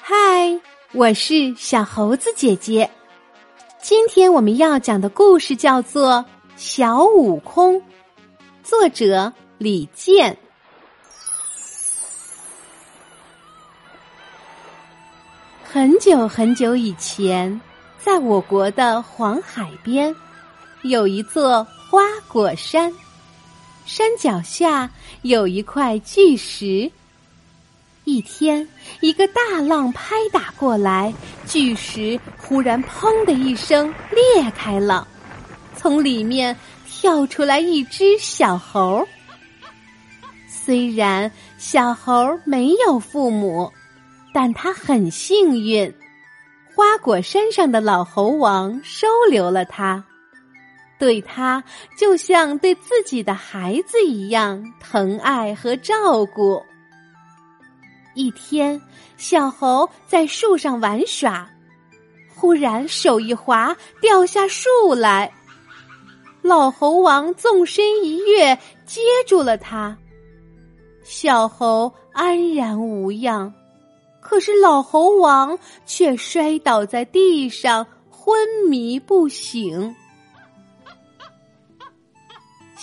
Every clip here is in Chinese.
嗨，我是小猴子姐姐。今天我们要讲的故事叫做《小悟空》，作者李健。很久很久以前，在我国的黄海边，有一座花果山，山脚下有一块巨石。一天，一个大浪拍打过来，巨石忽然“砰”的一声裂开了，从里面跳出来一只小猴。虽然小猴没有父母，但他很幸运，花果山上的老猴王收留了他，对他就像对自己的孩子一样疼爱和照顾。一天，小猴在树上玩耍，忽然手一滑，掉下树来。老猴王纵身一跃，接住了他。小猴安然无恙，可是老猴王却摔倒在地上，昏迷不醒。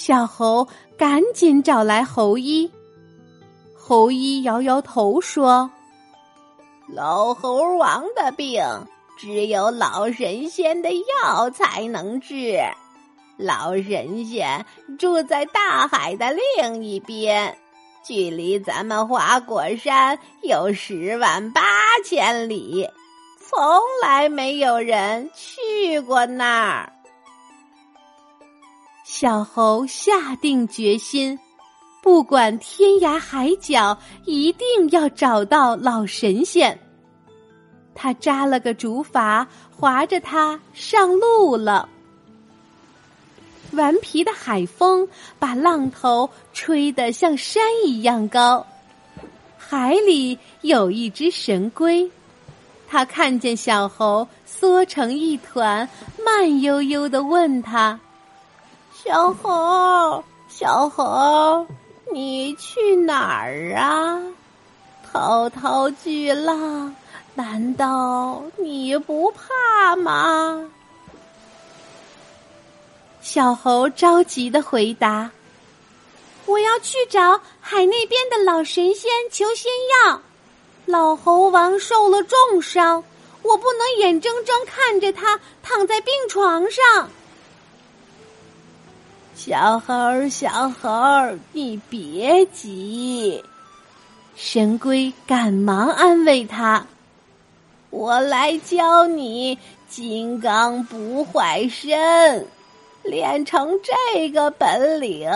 小猴赶紧找来猴医。猴医摇摇头说：“老猴王的病，只有老神仙的药才能治。老神仙住在大海的另一边，距离咱们花果山有十万八千里，从来没有人去过那儿。”小猴下定决心。不管天涯海角，一定要找到老神仙。他扎了个竹筏，划着它上路了。顽皮的海风把浪头吹得像山一样高。海里有一只神龟，他看见小猴缩成一团，慢悠悠的问他：“小猴，小猴。”你去哪儿啊？滔滔巨浪，难道你不怕吗？小猴着急的回答：“我要去找海那边的老神仙求仙药。老猴王受了重伤，我不能眼睁睁看着他躺在病床上。”小猴儿，小猴儿，你别急。神龟赶忙安慰他：“我来教你金刚不坏身，练成这个本领，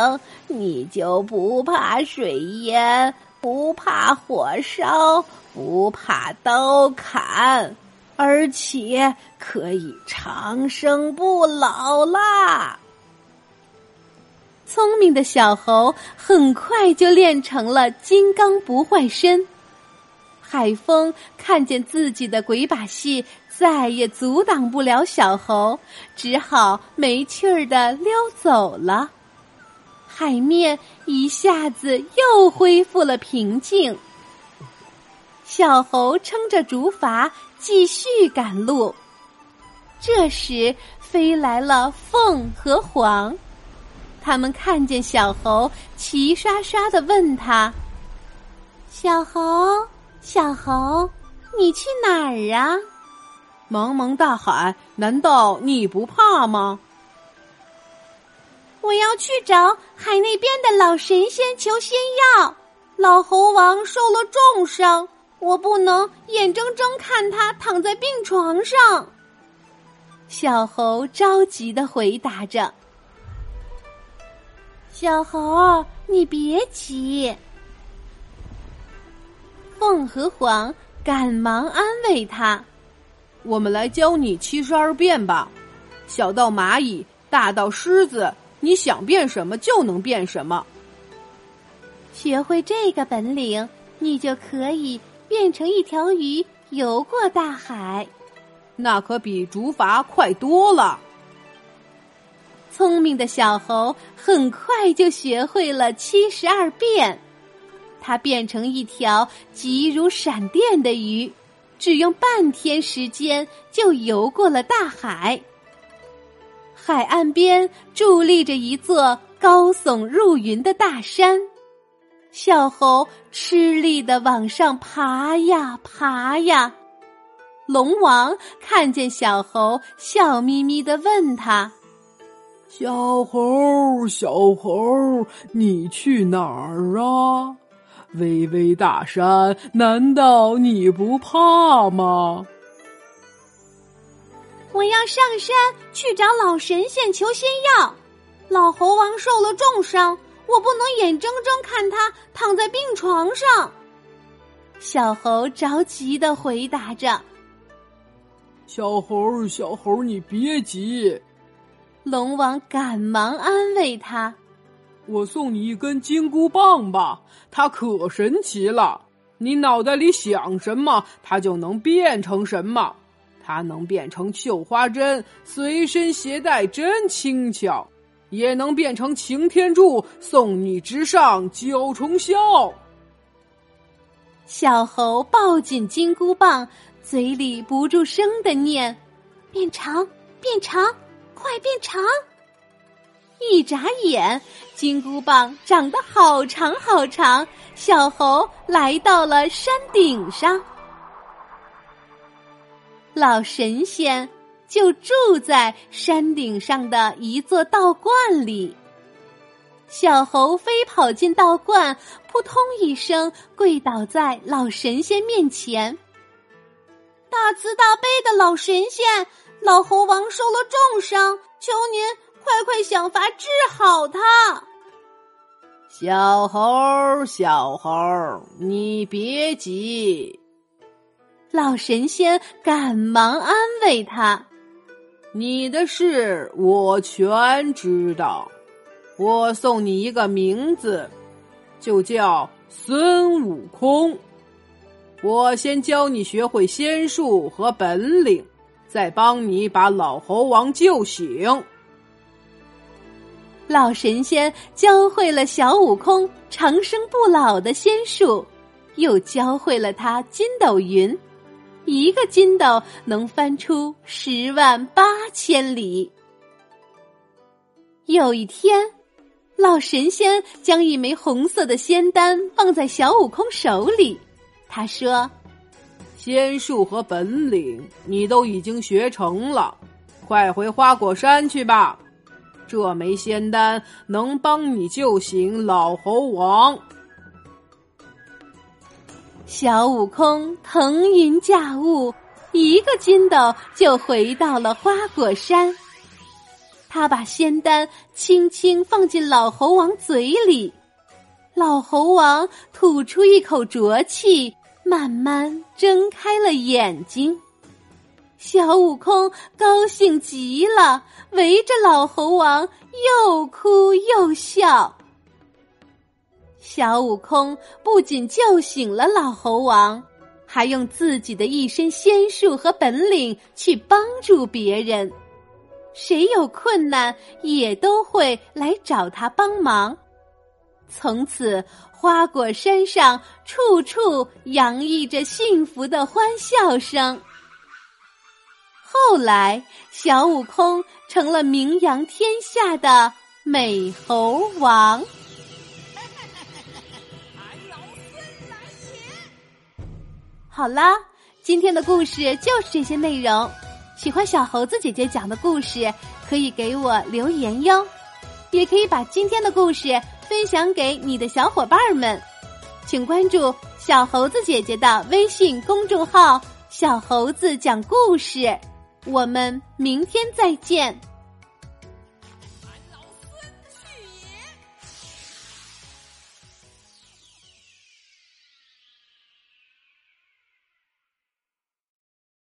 你就不怕水淹，不怕火烧，不怕刀砍，而且可以长生不老啦。”聪明的小猴很快就练成了金刚不坏身。海风看见自己的鬼把戏再也阻挡不了小猴，只好没趣儿的溜走了。海面一下子又恢复了平静。小猴撑着竹筏继续赶路。这时，飞来了凤和凰。他们看见小猴，齐刷刷的问他：“小猴，小猴，你去哪儿啊？茫茫大海，难道你不怕吗？”“我要去找海那边的老神仙求仙药。老猴王受了重伤，我不能眼睁睁看他躺在病床上。”小猴着急的回答着。小猴，你别急。凤和凰赶忙安慰他：“我们来教你七十二变吧，小到蚂蚁，大到狮子，你想变什么就能变什么。学会这个本领，你就可以变成一条鱼，游过大海。那可比竹筏快多了。”聪明的小猴很快就学会了七十二变，它变成一条急如闪电的鱼，只用半天时间就游过了大海。海岸边伫立着一座高耸入云的大山，小猴吃力的往上爬呀爬呀。龙王看见小猴，笑眯眯的问他。小猴，小猴，你去哪儿啊？巍巍大山，难道你不怕吗？我要上山去找老神仙求仙药。老猴王受了重伤，我不能眼睁睁看他躺在病床上。小猴着急的回答着：“小猴，小猴，你别急。”龙王赶忙安慰他：“我送你一根金箍棒吧，它可神奇了。你脑袋里想什么，它就能变成什么。它能变成绣花针，随身携带真轻巧；也能变成擎天柱，送你直上九重霄。”小猴抱紧金箍棒，嘴里不住声的念：“变长，变长。”快变长！一眨眼，金箍棒长得好长好长。小猴来到了山顶上，老神仙就住在山顶上的一座道观里。小猴飞跑进道观，扑通一声跪倒在老神仙面前。大慈大悲的老神仙。老猴王受了重伤，求您快快想法治好他。小猴，小猴，你别急。老神仙赶忙安慰他：“你的事我全知道，我送你一个名字，就叫孙悟空。我先教你学会仙术和本领。”再帮你把老猴王救醒。老神仙教会了小悟空长生不老的仙术，又教会了他筋斗云，一个筋斗能翻出十万八千里。有一天，老神仙将一枚红色的仙丹放在小悟空手里，他说。仙术和本领你都已经学成了，快回花果山去吧。这枚仙丹能帮你救醒老猴王。小悟空腾云驾雾，一个筋斗就回到了花果山。他把仙丹轻轻放进老猴王嘴里，老猴王吐出一口浊气。慢慢睁开了眼睛，小悟空高兴极了，围着老猴王又哭又笑。小悟空不仅救醒了老猴王，还用自己的一身仙术和本领去帮助别人，谁有困难也都会来找他帮忙。从此，花果山上处处洋溢着幸福的欢笑声。后来，小悟空成了名扬天下的美猴王。好啦，今天的故事就是这些内容。喜欢小猴子姐姐讲的故事，可以给我留言哟，也可以把今天的故事。分享给你的小伙伴们，请关注小猴子姐姐的微信公众号“小猴子讲故事”。我们明天再见。